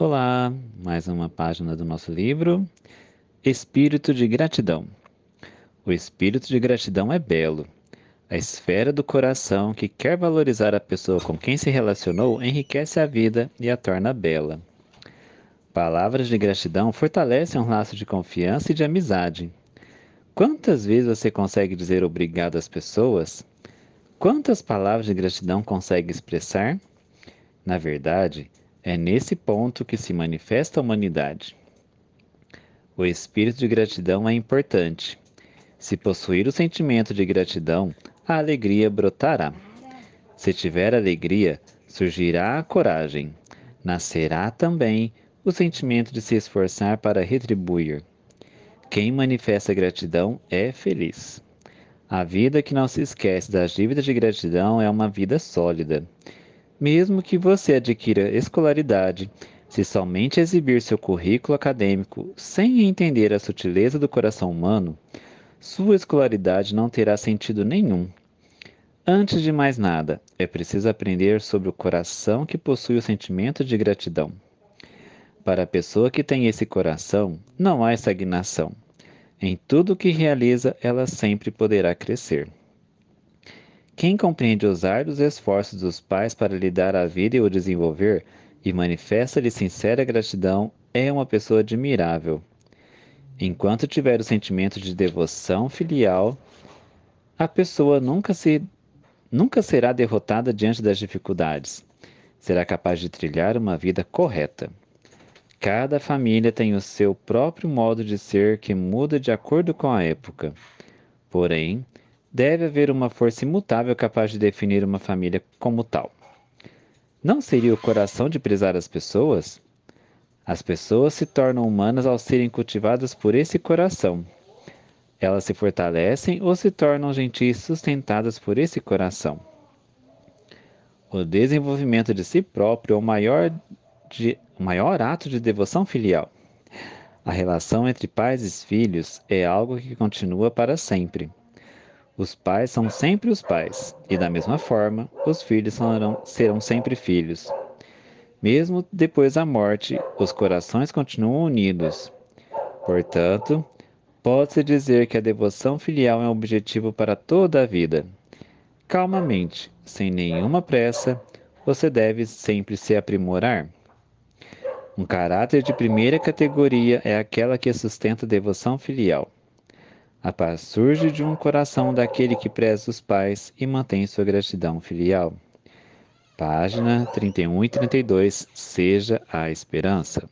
Olá, mais uma página do nosso livro Espírito de Gratidão. O espírito de gratidão é belo. A esfera do coração que quer valorizar a pessoa com quem se relacionou enriquece a vida e a torna bela. Palavras de gratidão fortalecem um laço de confiança e de amizade. Quantas vezes você consegue dizer obrigado às pessoas? Quantas palavras de gratidão consegue expressar? Na verdade, é nesse ponto que se manifesta a humanidade. O espírito de gratidão é importante. Se possuir o sentimento de gratidão, a alegria brotará. Se tiver alegria, surgirá a coragem. Nascerá também o sentimento de se esforçar para retribuir. Quem manifesta gratidão é feliz. A vida que não se esquece das dívidas de gratidão é uma vida sólida. Mesmo que você adquira escolaridade, se somente exibir seu currículo acadêmico sem entender a sutileza do coração humano, sua escolaridade não terá sentido nenhum. Antes de mais nada, é preciso aprender sobre o coração que possui o sentimento de gratidão. Para a pessoa que tem esse coração, não há estagnação. Em tudo o que realiza, ela sempre poderá crescer. Quem compreende os árduos esforços dos pais para lhe dar a vida e o desenvolver e manifesta-lhe sincera gratidão é uma pessoa admirável. Enquanto tiver o sentimento de devoção filial, a pessoa nunca, se, nunca será derrotada diante das dificuldades. Será capaz de trilhar uma vida correta. Cada família tem o seu próprio modo de ser que muda de acordo com a época. Porém, deve haver uma força imutável capaz de definir uma família como tal. Não seria o coração de prezar as pessoas? As pessoas se tornam humanas ao serem cultivadas por esse coração. Elas se fortalecem ou se tornam gentis sustentadas por esse coração. O desenvolvimento de si próprio é o maior, de, maior ato de devoção filial. A relação entre pais e filhos é algo que continua para sempre. Os pais são sempre os pais, e da mesma forma, os filhos serão, serão sempre filhos. Mesmo depois da morte, os corações continuam unidos. Portanto, pode-se dizer que a devoção filial é um objetivo para toda a vida. Calmamente, sem nenhuma pressa, você deve sempre se aprimorar. Um caráter de primeira categoria é aquela que sustenta a devoção filial. A paz surge de um coração daquele que preza os pais e mantém sua gratidão filial. Página 31 e 32. Seja a esperança.